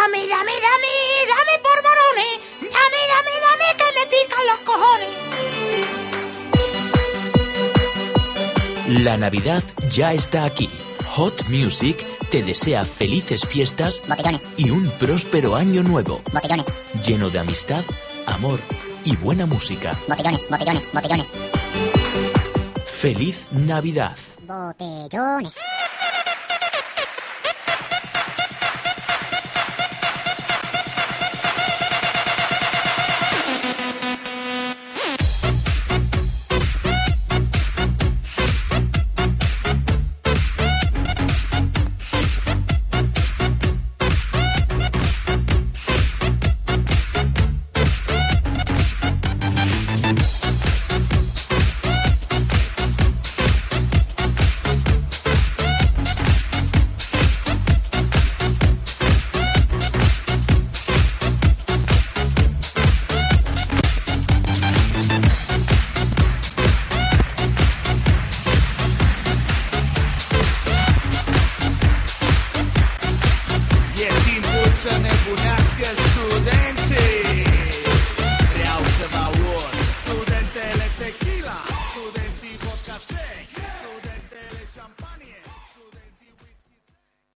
Dame, dame, dame, dame por varones. Dame, dame, dame que me pican los cojones. La Navidad ya está aquí. Hot Music te desea felices fiestas Botellones, y un próspero año nuevo, botellones, lleno de amistad, amor y buena música. botellones, botellones, botellones, ¡Feliz Navidad! botellones. să nebunească scut